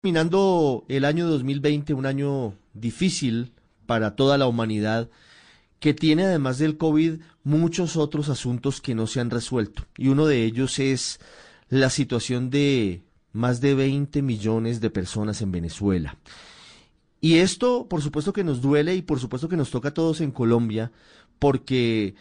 terminando el año 2020, un año difícil para toda la humanidad, que tiene además del COVID muchos otros asuntos que no se han resuelto. Y uno de ellos es la situación de más de 20 millones de personas en Venezuela. Y esto, por supuesto que nos duele y por supuesto que nos toca a todos en Colombia, porque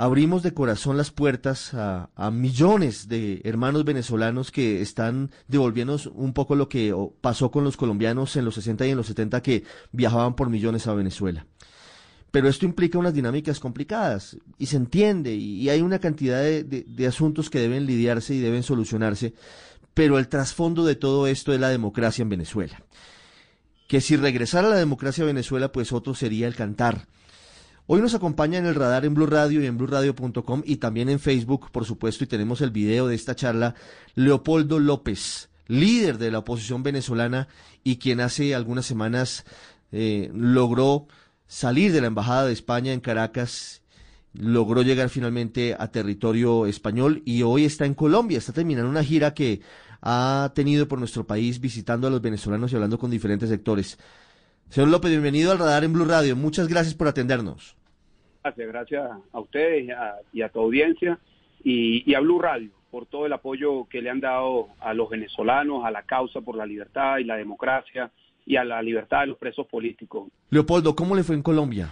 abrimos de corazón las puertas a, millones de hermanos venezolanos que están devolviéndonos un poco lo que pasó con los colombianos en los 60 y en los 70 que viajaban por millones a Venezuela. Pero esto implica unas dinámicas complicadas y se entiende y, hay una cantidad de, asuntos que deben lidiarse y deben solucionarse, pero el trasfondo de todo esto es la democracia en Venezuela. Que si regresara a la democracia a Venezuela, pues otro sería el cantar Hoy nos acompaña en el radar en Blue Radio y en BlueRadio.com y también en Facebook, por supuesto, y tenemos el video de esta charla, Leopoldo López, líder de la oposición venezolana y quien hace algunas semanas eh, logró salir de la Embajada de España en Caracas, logró llegar finalmente a territorio español y hoy está en Colombia, está terminando una gira que ha tenido por nuestro país visitando a los venezolanos y hablando con diferentes sectores. Señor López, bienvenido al radar en Blue Radio. Muchas gracias por atendernos. Gracias, gracias a ustedes y a, tu audiencia y, a Blue Radio por todo el apoyo que le han dado a los venezolanos, a la causa por la libertad y la democracia y a la libertad de los presos políticos. Leopoldo, ¿cómo le fue en Colombia?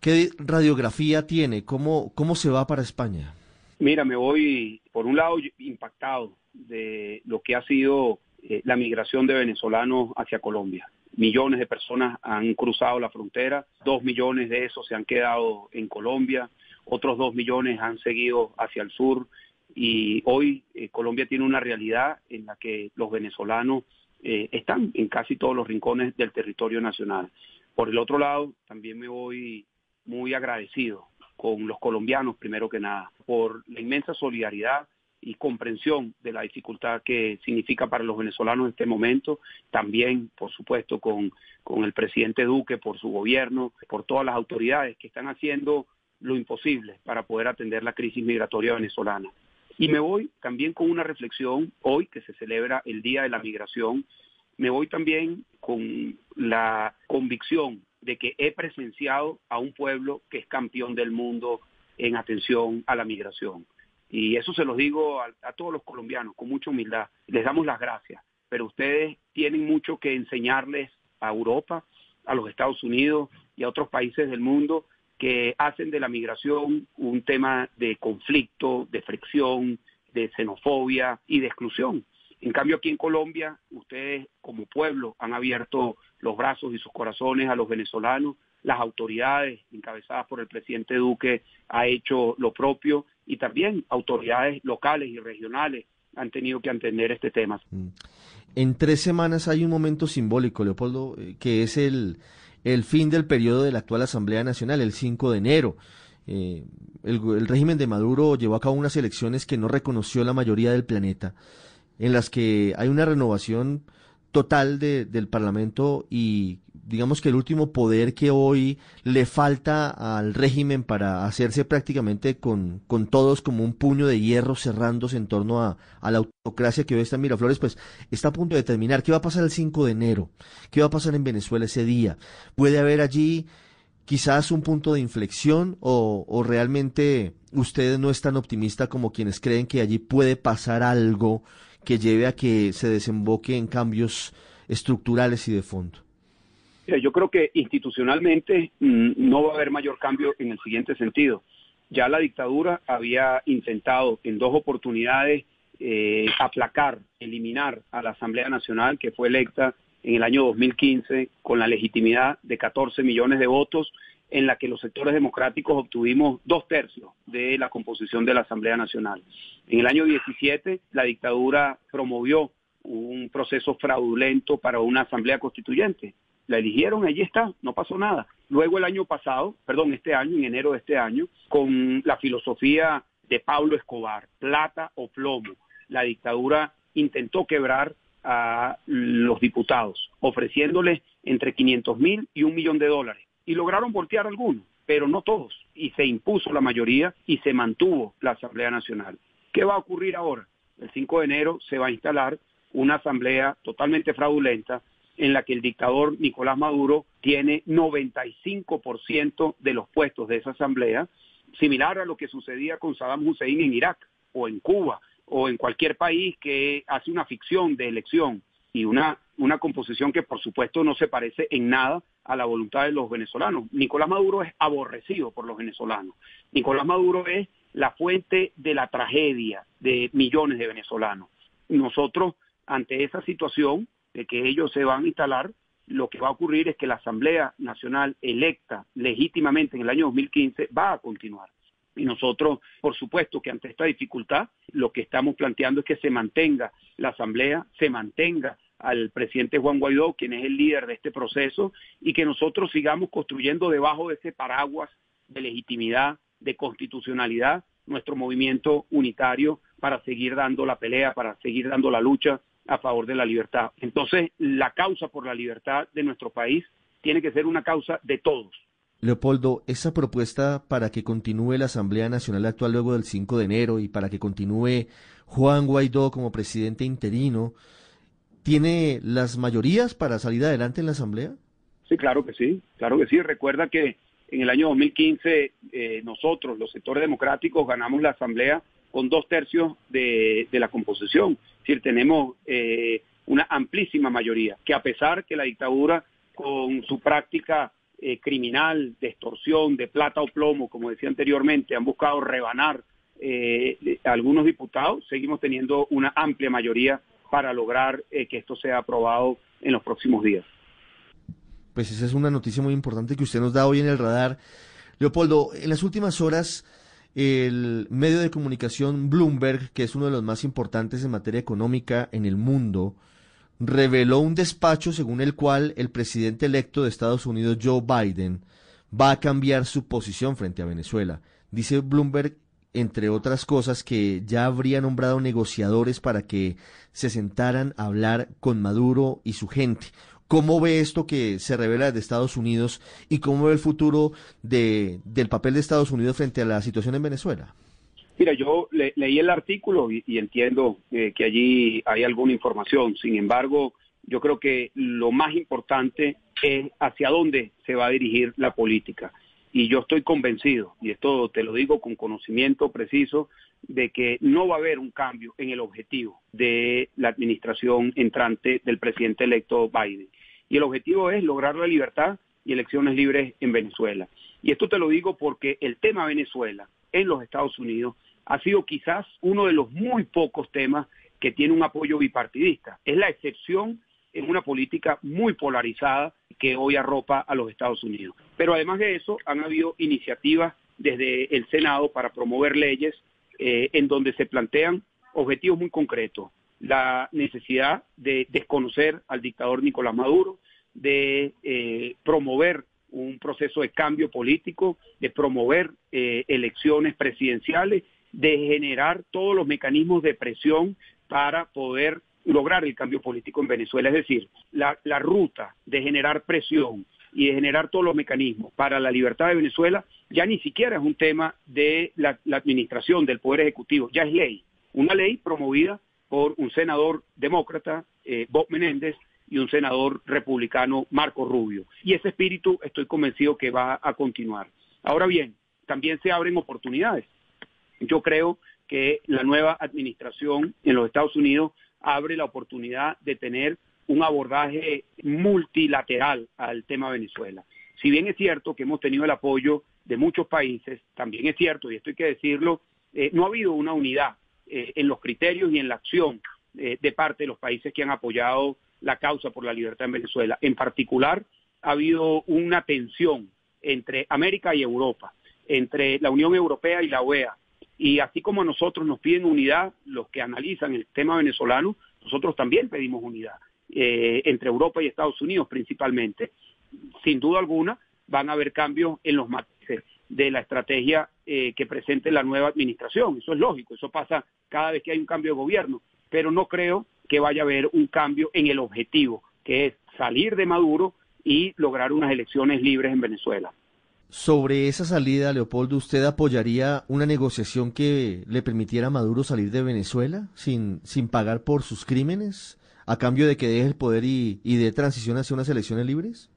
¿Qué radiografía tiene? ¿Cómo, cómo se va para España? Mira, me voy, por un lado, impactado de lo que ha sido eh, la migración de venezolanos hacia Colombia millones de personas han cruzado la frontera, dos millones de esos se han quedado en Colombia, otros dos millones han seguido hacia el sur y hoy eh, Colombia tiene una realidad en la que los venezolanos eh, están en casi todos los rincones del territorio nacional. Por el otro lado, también me voy muy agradecido con los colombianos, primero que nada, por la inmensa solidaridad y comprensión de la dificultad que significa para los venezolanos en este momento, también, por supuesto, con, con el presidente Duque, por su gobierno, por todas las autoridades que están haciendo lo imposible para poder atender la crisis migratoria venezolana. Y me voy también con una reflexión, hoy que se celebra el Día de la Migración, me voy también con la convicción de que he presenciado a un pueblo que es campeón del mundo en atención a la migración. Y eso se los digo a, todos los colombianos con mucha humildad. Les damos las gracias, pero ustedes tienen mucho que enseñarles a Europa, a los Estados Unidos y a otros países del mundo que hacen de la migración un tema de conflicto, de fricción, de xenofobia y de exclusión. En cambio, aquí en Colombia, ustedes como pueblo han abierto los brazos y sus corazones a los venezolanos. Las autoridades, encabezadas por el presidente Duque, ha hecho lo propio y también autoridades locales y regionales han tenido que entender este tema. Mm. En tres semanas hay un momento simbólico, Leopoldo, eh, que es el, el fin del periodo de la actual Asamblea Nacional, el 5 de enero. Eh, el, régimen de Maduro llevó a cabo unas elecciones que no reconoció la mayoría del planeta, en las que hay una renovación total de, del Parlamento y digamos que el último poder que hoy le falta al régimen para hacerse prácticamente con, con todos como un puño de hierro cerrándose en torno a, a, la autocracia que hoy está en Miraflores, pues está a punto de terminar. ¿Qué va a pasar el 5 de enero? ¿Qué va a pasar en Venezuela ese día? ¿Puede haber allí quizás un punto de inflexión o, o realmente ustedes no es tan optimista como quienes creen que allí puede pasar algo que lleve a que se desemboque en cambios estructurales y de fondo? Yo creo que institucionalmente mm, no va a haber mayor cambio en el siguiente sentido. Ya la dictadura había intentado en dos oportunidades eh, aplacar, eliminar a la Asamblea Nacional que fue electa en el año 2015 con la legitimidad de 14 millones de votos en la que los sectores democráticos obtuvimos dos tercios de la composición de la Asamblea Nacional. En el año 17, la dictadura promovió un proceso fraudulento para una asamblea constituyente. La eligieron, allí está, no pasó nada. Luego el año pasado, perdón, este año, en enero de este año, con la filosofía de Pablo Escobar, plata o plomo, la dictadura intentó quebrar a los diputados, ofreciéndoles entre 500 mil y un millón de dólares y lograron voltear algunos, pero no todos, y se impuso la mayoría y se mantuvo la Asamblea Nacional. ¿Qué va a ocurrir ahora? El 5 de enero se va a instalar una asamblea totalmente fraudulenta en la que el dictador Nicolás Maduro tiene 95% de los puestos de esa asamblea, similar a lo que sucedía con Saddam Hussein en Irak o en Cuba o en cualquier país que hace una ficción de elección y una, una composición que por supuesto no se parece en nada a la voluntad de los venezolanos. Nicolás Maduro es aborrecido por los venezolanos. Nicolás Maduro es la fuente de la tragedia de millones de venezolanos. Nosotros, ante esa situación de que ellos se van a instalar, lo que va a ocurrir es que la Asamblea Nacional electa legítimamente en el año 2015 va a continuar. Y nosotros, por supuesto que ante esta dificultad, lo que estamos planteando es que se mantenga la Asamblea, se mantenga al presidente Juan Guaidó, quien es el líder de este proceso, y que nosotros sigamos construyendo debajo de ese paraguas de legitimidad, de constitucionalidad, nuestro movimiento unitario para seguir dando la pelea, para seguir dando la lucha a favor de la libertad. Entonces, la causa por la libertad de nuestro país tiene que ser una causa de todos. Leopoldo, esa propuesta para que continúe la Asamblea Nacional actual luego del 5 de enero y para que continúe Juan Guaidó como presidente interino, ¿tiene las mayorías para salir adelante en la Asamblea? Sí, claro que sí, claro que sí. Recuerda que en el año 2015 eh, nosotros, los sectores democráticos, ganamos la Asamblea con dos tercios de, la composición. Es decir, tenemos eh, una amplísima mayoría, que a pesar que la dictadura, con su práctica eh, criminal, de extorsión, de plata o plomo, como decía anteriormente, han buscado rebanar a algunos diputados, seguimos teniendo una amplia mayoría para lograr que esto sea aprobado en los próximos días pues esa es una noticia muy importante que usted nos da hoy en el radar. Leopoldo, en las últimas horas, el medio de comunicación Bloomberg, que es uno de los más importantes en materia económica en el mundo, reveló un despacho según el cual el presidente electo de Estados Unidos, Joe Biden, va a cambiar su posición frente a Venezuela. Dice Bloomberg, entre otras cosas, que ya habría nombrado negociadores para que se sentaran a hablar con Maduro y su gente. ¿Cómo ve esto que se revela desde Estados Unidos y cómo ve el futuro de, del papel de Estados Unidos frente a la situación en Venezuela? Mira, yo leí el artículo y, entiendo eh, que allí hay alguna información. Sin embargo, yo creo que lo más importante es hacia dónde se va a dirigir la política. Y yo estoy convencido, y esto te lo digo con conocimiento preciso, de que no va a haber un cambio en el objetivo de la administración entrante del presidente electo Biden y el objetivo es lograr la libertad y elecciones libres en Venezuela. Y esto te lo digo porque el tema Venezuela en los Estados Unidos ha sido quizás uno de los muy pocos temas que tiene un apoyo bipartidista. Es la excepción en una política muy polarizada que hoy arropa a los Estados Unidos. Pero además de eso, han habido iniciativas desde el Senado para promover leyes eh, en donde se plantean objetivos muy concretos la necesidad de desconocer al dictador Nicolás Maduro, de eh, promover un proceso de cambio político, de promover eh, elecciones presidenciales, de generar todos los mecanismos de presión para poder lograr el cambio político en Venezuela. Es decir, la, ruta de generar presión y de generar todos los mecanismos para la libertad de Venezuela ya ni siquiera es un tema de la administración del Poder Ejecutivo, ya es ley. Una ley promovida por un senador demócrata, eh, Bob Menéndez, y un senador republicano, Marco Rubio. Y ese espíritu estoy convencido que va a continuar. Ahora bien, también se abren oportunidades. Yo creo que la nueva administración en los Estados Unidos abre la oportunidad de tener un abordaje multilateral al tema Venezuela. Si bien es cierto que hemos tenido el apoyo de muchos países, también es cierto, y esto hay que decirlo, eh, no ha habido una unidad eh, en los criterios y en la acción eh, de parte de los países que han apoyado la causa por la libertad en Venezuela. En particular, ha habido una tensión entre América y Europa, entre la Unión Europea y la OEA. Y así como nosotros nos piden unidad, los que analizan el tema venezolano, nosotros también pedimos unidad, eh, entre Europa y Estados Unidos principalmente. Sin duda alguna, van a haber cambios en los matices de la estrategia eh, que presente la nueva administración. Eso es lógico, eso pasa cada vez que hay un cambio de gobierno, pero no creo que vaya a haber un cambio en el objetivo, que es salir de Maduro y lograr unas elecciones libres en Venezuela. Sobre esa salida, Leopoldo, ¿usted apoyaría una negociación que le permitiera a Maduro salir de Venezuela sin, sin pagar por sus crímenes? a cambio de que deje el poder y, y de transición hacia unas elecciones libres?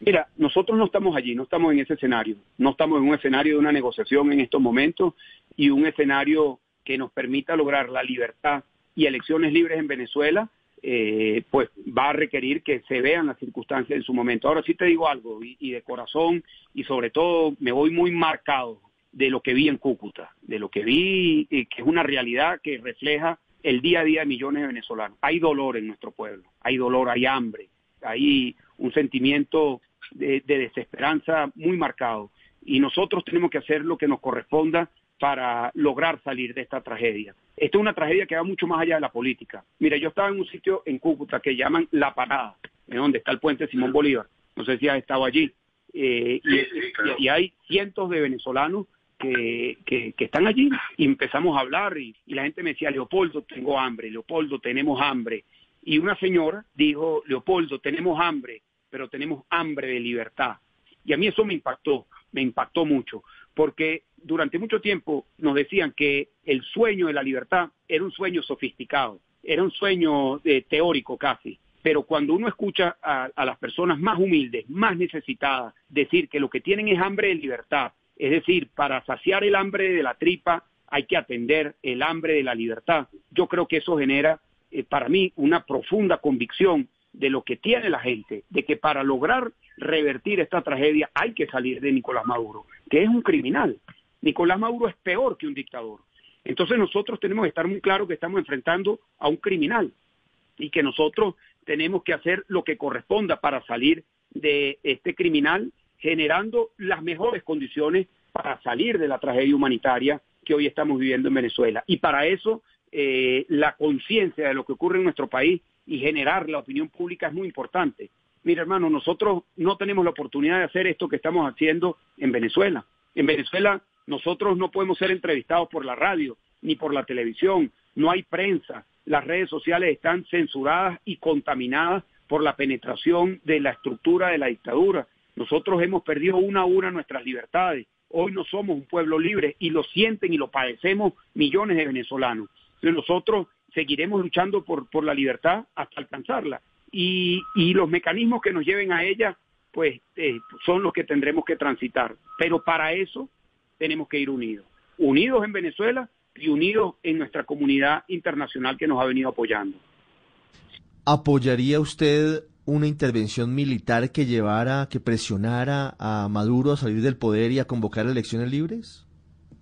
Mira, nosotros no estamos allí, no estamos en ese escenario, no estamos en un escenario de una negociación en estos momentos y un escenario que nos permita lograr la libertad y elecciones libres en Venezuela, eh, pues va a requerir que se vean las circunstancias en su momento. Ahora sí te digo algo, y, de corazón, y sobre todo me voy muy marcado de lo que vi en Cúcuta, de lo que vi, que es una realidad que refleja el día a día de millones de venezolanos. Hay dolor en nuestro pueblo, hay dolor, hay hambre, hay un sentimiento de, de desesperanza muy marcado. Y nosotros tenemos que hacer lo que nos corresponda para lograr salir de esta tragedia. Esta es una tragedia que va mucho más allá de la política. Mira, yo estaba en un sitio en Cúcuta que llaman La Parada, en donde está el puente Simón Bolívar. No sé si has estado allí. Eh, y, hay cientos de venezolanos que, que, están allí y empezamos a hablar y, y la gente me decía, Leopoldo, tengo hambre, Leopoldo, tenemos hambre. Y una señora dijo, Leopoldo, tenemos hambre, pero tenemos hambre de libertad. Y a mí eso me impactó, me impactó mucho, porque durante mucho tiempo nos decían que el sueño de la libertad era un sueño sofisticado, era un sueño eh, teórico casi. Pero cuando uno escucha a, las personas más humildes, más necesitadas, decir que lo que tienen es hambre de libertad, es decir, para saciar el hambre de la tripa hay que atender el hambre de la libertad, yo creo que eso genera eh, para mí una profunda convicción de lo que tiene la gente, de que para lograr revertir esta tragedia hay que salir de Nicolás Maduro, que es un criminal, Nicolás Maduro es peor que un dictador. Entonces nosotros tenemos que estar muy claros que estamos enfrentando a un criminal y que nosotros tenemos que hacer lo que corresponda para salir de este criminal generando las mejores condiciones para salir de la tragedia humanitaria que hoy estamos viviendo en Venezuela. Y para eso eh, la conciencia de lo que ocurre en nuestro país y generar la opinión pública es muy importante. Mira, hermano, nosotros no tenemos la oportunidad de hacer esto que estamos haciendo en Venezuela. En Venezuela nosotros no podemos ser entrevistados por la radio ni por la televisión, no hay prensa, las redes sociales están censuradas y contaminadas por la penetración de la estructura de la dictadura. Nosotros hemos perdido una a una nuestras libertades. Hoy no somos un pueblo libre y lo sienten y lo padecemos millones de venezolanos. nosotros seguiremos luchando por, la libertad hasta alcanzarla. Y, y los mecanismos que nos lleven a ella, pues eh, son los que tendremos que transitar. Pero para eso tenemos que ir unidos. Unidos en Venezuela y unidos en nuestra comunidad internacional que nos ha venido apoyando. ¿Apoyaría usted una intervención militar que llevara, que presionara a Maduro a salir del poder y a convocar elecciones libres?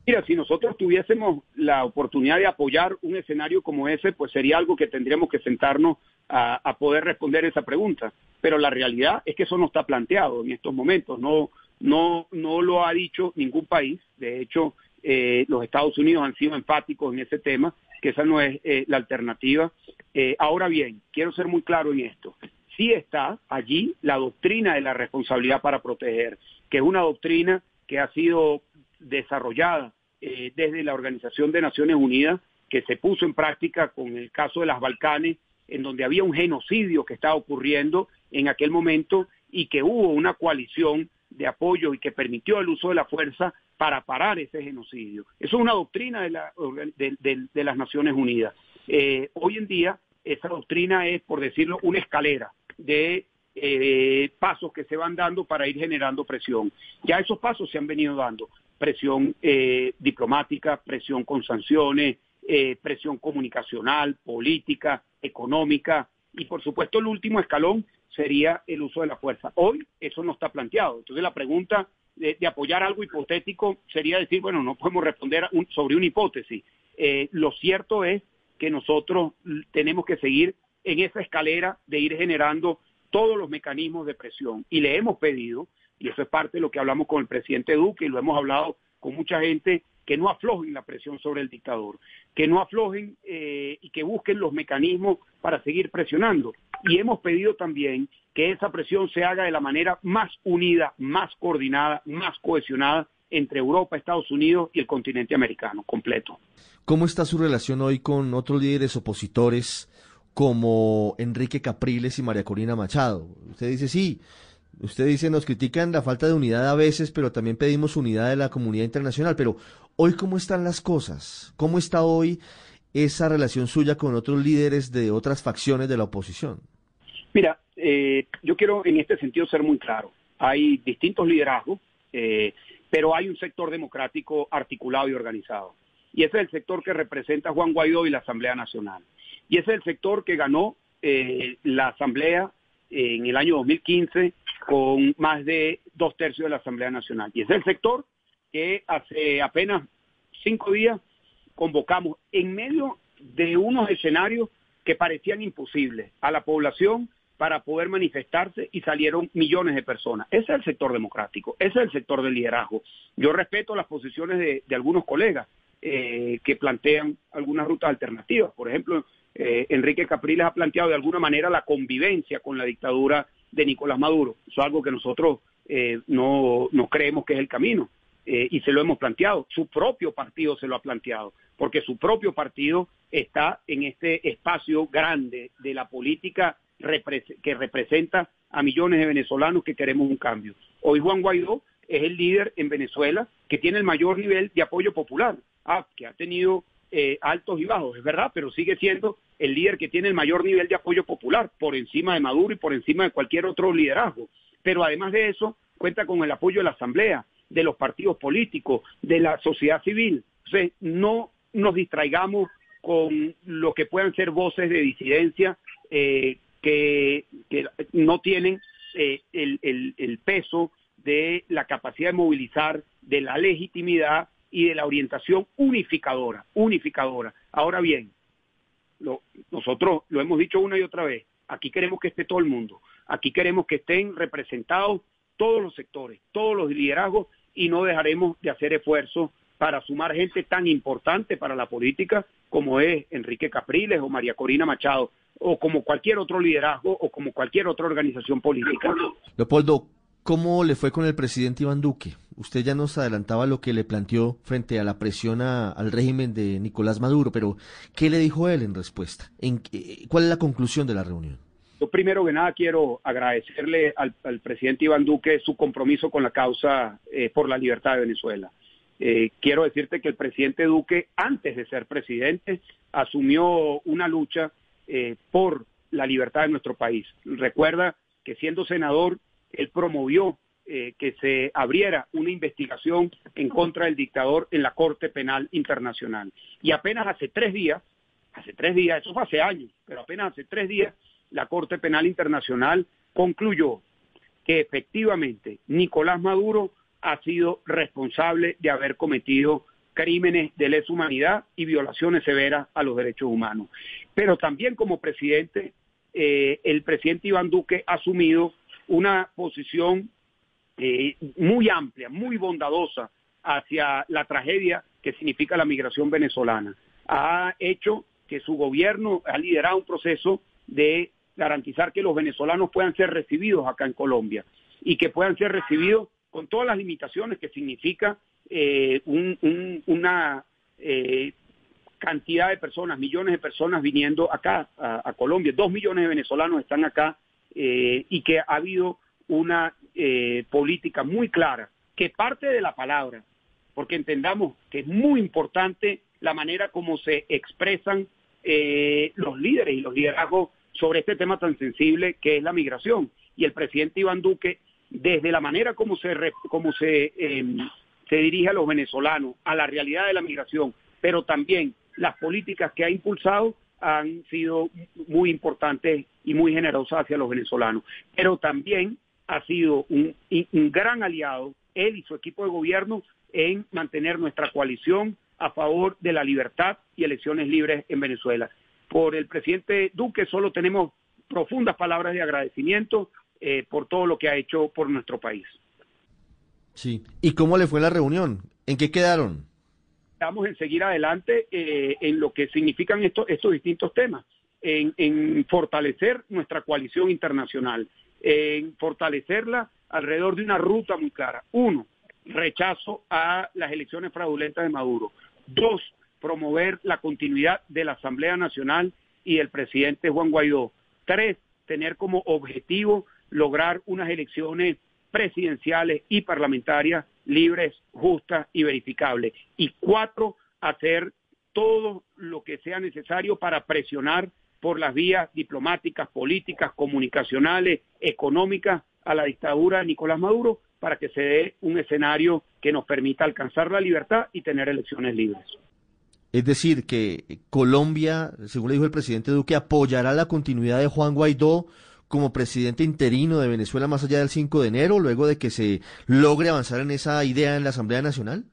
Mira, si nosotros tuviésemos la oportunidad de apoyar un escenario como ese, pues sería algo que tendríamos que sentarnos a, a, poder responder esa pregunta. Pero la realidad es que eso no está planteado en estos momentos. No, no, no lo ha dicho ningún país. De hecho, eh, los Estados Unidos han sido enfáticos en ese tema, que esa no es eh, la alternativa. Eh, ahora bien, quiero ser muy claro en esto. Sí está allí la doctrina de la responsabilidad para proteger, que es una doctrina que ha sido desarrollada desde la Organización de Naciones Unidas, que se puso en práctica con el caso de las Balcanes, en donde había un genocidio que estaba ocurriendo en aquel momento y que hubo una coalición de apoyo y que permitió el uso de la fuerza para parar ese genocidio. Eso es una doctrina de, la, de, las Naciones Unidas. Eh, hoy en día, esa doctrina es, por decirlo, una escalera de eh, pasos que se van dando para ir generando presión. Ya esos pasos se han venido dando. Presión eh, diplomática, presión con sanciones, presión comunicacional, política, económica y, por supuesto, el último escalón sería el uso de la fuerza. Hoy eso no está planteado. Entonces la pregunta de, apoyar algo hipotético sería decir, bueno, no podemos responder sobre una hipótesis. Eh, lo cierto es que nosotros tenemos que seguir en esa escalera de ir generando todos los mecanismos de presión. Y le hemos pedido, y eso es parte de lo que hablamos con el presidente Duque y lo hemos hablado con mucha gente, que no aflojen la presión sobre el dictador, que no aflojen eh, y que busquen los mecanismos para seguir presionando. Y hemos pedido también que esa presión se haga de la manera más unida, más coordinada, más cohesionada entre Europa, Estados Unidos y el continente americano completo. ¿Cómo está su relación hoy con otros líderes opositores como Enrique Capriles y María Corina Machado? Usted dice, sí, usted dice, nos critican la falta de unidad a veces, pero también pedimos unidad de la comunidad internacional. Pero hoy, ¿cómo están las cosas? ¿Cómo está hoy esa relación suya con otros líderes de otras facciones de la oposición? Mira, eh, yo quiero en este sentido ser muy claro. Hay distintos liderazgos, eh, pero hay un sector democrático articulado y organizado. Y ese es el sector que representa Juan Guaidó y la Asamblea Nacional. Y ese es el sector que ganó eh, la Asamblea en el año 2015 con más de dos tercios de la Asamblea Nacional. Y es el sector que hace apenas cinco días convocamos en medio de unos escenarios que parecían imposibles a la población para poder manifestarse y salieron millones de personas. Ese es el sector democrático, ese es el sector del liderazgo. Yo respeto las posiciones de, algunos colegas eh, que plantean algunas rutas alternativas. Por ejemplo, eh, Enrique Capriles ha planteado de alguna manera la convivencia con la dictadura de Nicolás Maduro. Eso es algo que nosotros eh, no, no creemos que es el camino. Y se lo hemos planteado. Su propio partido se lo ha planteado, porque su propio partido está en este espacio grande de la política que representa a millones de venezolanos que queremos un cambio. Hoy Juan Guaidó es el líder en Venezuela que tiene el mayor nivel de apoyo popular, ah, que ha tenido eh, altos y bajos, es verdad, pero sigue siendo el líder que tiene el mayor nivel de apoyo popular, por encima de Maduro y por encima de cualquier otro liderazgo. Pero además de eso, cuenta con el apoyo de la Asamblea, de los partidos políticos, de la sociedad civil. Entonces, no nos distraigamos con lo que puedan ser voces de disidencia eh, que, no tienen eh, el, peso de la capacidad de movilizar, de la legitimidad y de la orientación unificadora, unificadora. Ahora bien, nosotros lo hemos dicho una y otra vez, aquí queremos que esté todo el mundo, aquí queremos que estén representados todos los sectores, todos los liderazgos y no dejaremos de hacer esfuerzos para sumar gente tan importante para la política como es Enrique Capriles o María Corina Machado o como cualquier otro liderazgo o como cualquier otra organización política. Leopoldo, ¿cómo le fue con el presidente Iván Duque? Usted ya nos adelantaba lo que le planteó frente a la presión al régimen de Nicolás Maduro, pero ¿qué le dijo él en respuesta? ¿En, ¿Cuál es la conclusión de la reunión? Yo primero que nada quiero agradecerle al, presidente Iván Duque su compromiso con la causa eh, por la libertad de Venezuela. Eh, quiero decirte que el presidente Duque, antes de ser presidente, asumió una lucha eh, por la libertad de nuestro país. Recuerda que siendo senador, él promovió eh, que se abriera una investigación en contra del dictador en la Corte Penal Internacional. Y apenas hace tres días, hace tres días, eso fue hace años, pero apenas hace tres días, la Corte Penal Internacional concluyó que efectivamente Nicolás Maduro ha sido responsable de haber cometido crímenes de lesa humanidad y violaciones severas a los derechos humanos. Pero también como presidente, eh, el presidente Iván Duque ha asumido una posición eh, muy amplia, muy bondadosa hacia la tragedia que significa la migración venezolana. Ha hecho que su gobierno ha liderado un proceso de garantizar que los venezolanos puedan ser recibidos acá en Colombia y que puedan ser recibidos con todas las limitaciones que significa eh, una eh, cantidad de personas, millones de personas viniendo acá a, Colombia. Dos millones de venezolanos están acá eh, y que ha habido una política muy clara que parte de la palabra, porque entendamos que es muy importante la manera como se expresan los líderes y los liderazgos sobre este tema tan sensible que es la migración. Y el presidente Iván Duque, desde la manera como se, como se em, se dirige a los venezolanos, a la realidad de la migración, pero también las políticas que ha impulsado han sido muy importantes y muy generosas hacia los venezolanos. Pero también ha sido un, gran aliado, él y su equipo de gobierno, en mantener nuestra coalición a favor de la libertad y elecciones libres en Venezuela. Por el presidente Duque solo tenemos profundas palabras de agradecimiento eh, por todo lo que ha hecho por nuestro país. Sí. ¿Y cómo le fue la reunión? ¿En qué quedaron? Vamos en seguir adelante eh, en lo que significan estos, estos distintos temas, en, fortalecer nuestra coalición internacional, en fortalecerla alrededor de una ruta muy clara. Uno, rechazo a las elecciones fraudulentas de Maduro. Dos, promover la continuidad de la Asamblea Nacional y el presidente Juan Guaidó. Tres, tener como objetivo lograr unas elecciones presidenciales y parlamentarias libres, justas y verificables. Y cuatro, hacer todo lo que sea necesario para presionar por las vías diplomáticas, políticas, comunicacionales, económicas a la dictadura de Nicolás Maduro para que se dé un escenario que nos permita alcanzar la libertad y tener elecciones libres. Es decir, que Colombia, según le dijo el presidente Duque, apoyará la continuidad de Juan Guaidó como presidente interino de Venezuela más allá del 5 de enero, luego de que se logre avanzar en esa idea en la Asamblea Nacional?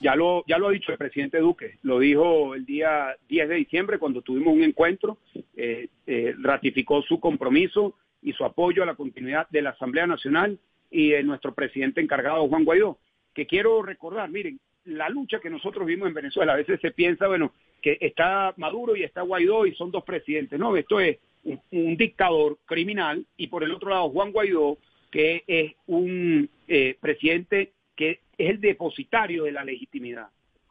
Ya lo, ya lo ha dicho el presidente Duque, lo dijo el día 10 de diciembre cuando tuvimos un encuentro, eh, eh, ratificó su compromiso y su apoyo a la continuidad de la Asamblea Nacional y de nuestro presidente encargado, Juan Guaidó, que quiero recordar, miren, la lucha que nosotros vimos en Venezuela, a veces se piensa, bueno, que está Maduro y está Guaidó y son dos presidentes, no, esto es un, dictador criminal y por el otro lado Juan Guaidó, que es un eh, presidente que es el depositario de la legitimidad.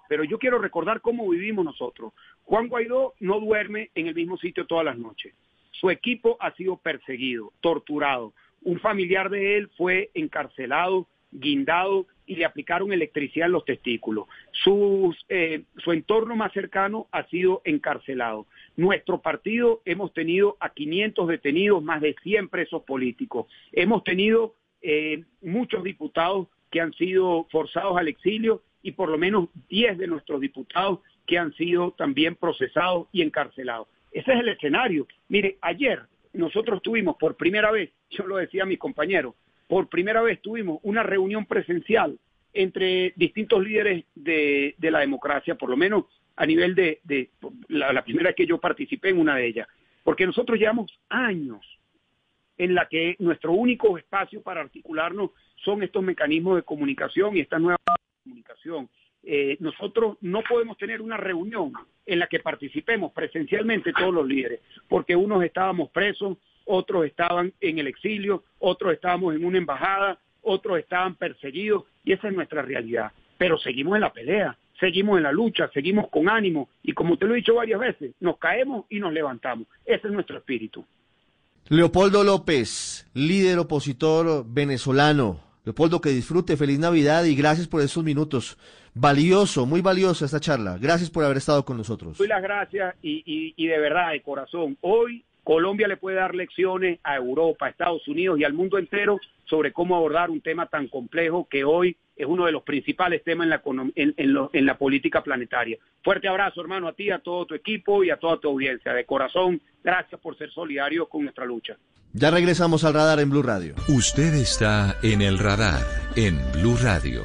Pero yo quiero recordar cómo vivimos nosotros. Juan Guaidó no duerme en el mismo sitio todas las noches. Su equipo ha sido perseguido, torturado. Un familiar de él fue encarcelado, guindado y le aplicaron electricidad en los testículos. Eh, su entorno más cercano ha sido encarcelado. Nuestro partido hemos tenido a 500 detenidos, más de 100 presos políticos. Hemos tenido eh, muchos diputados que han sido forzados al exilio y por lo menos 10 de nuestros diputados que han sido también procesados y encarcelados. Ese es el escenario. Mire, ayer nosotros tuvimos por primera vez, yo lo decía a mis compañeros, por primera vez tuvimos una reunión presencial entre distintos líderes de, la democracia, por lo menos a nivel de, la, la, primera que yo participé en una de ellas, porque nosotros llevamos años en la que nuestro único espacio para articularnos son estos mecanismos de comunicación y esta nueva comunicación. Eh, nosotros no podemos tener una reunión en la que participemos presencialmente todos los líderes, porque unos estábamos presos, otros estaban en el exilio, otros estábamos en una embajada, otros estaban perseguidos, y esa es nuestra realidad. Pero seguimos en la pelea, seguimos en la lucha, seguimos con ánimo, y como te lo he dicho varias veces, nos caemos y nos levantamos. Ese es nuestro espíritu. Leopoldo López, líder opositor venezolano. Leopoldo, que disfrute, feliz Navidad y gracias por esos minutos. Valioso, muy valiosa esta charla. Gracias por haber estado con nosotros. Doy las gracias y, y de verdad, de corazón. Hoy Colombia le puede dar lecciones a Europa, a Estados Unidos y al mundo entero sobre cómo abordar un tema tan complejo que hoy es uno de los principales temas en la, en, la política planetaria. Fuerte abrazo, hermano, a ti, a todo tu equipo y a toda tu audiencia. De corazón, gracias por ser solidarios con nuestra lucha. Ya regresamos al radar en Blue Radio. Usted está en el radar en Blue Radio.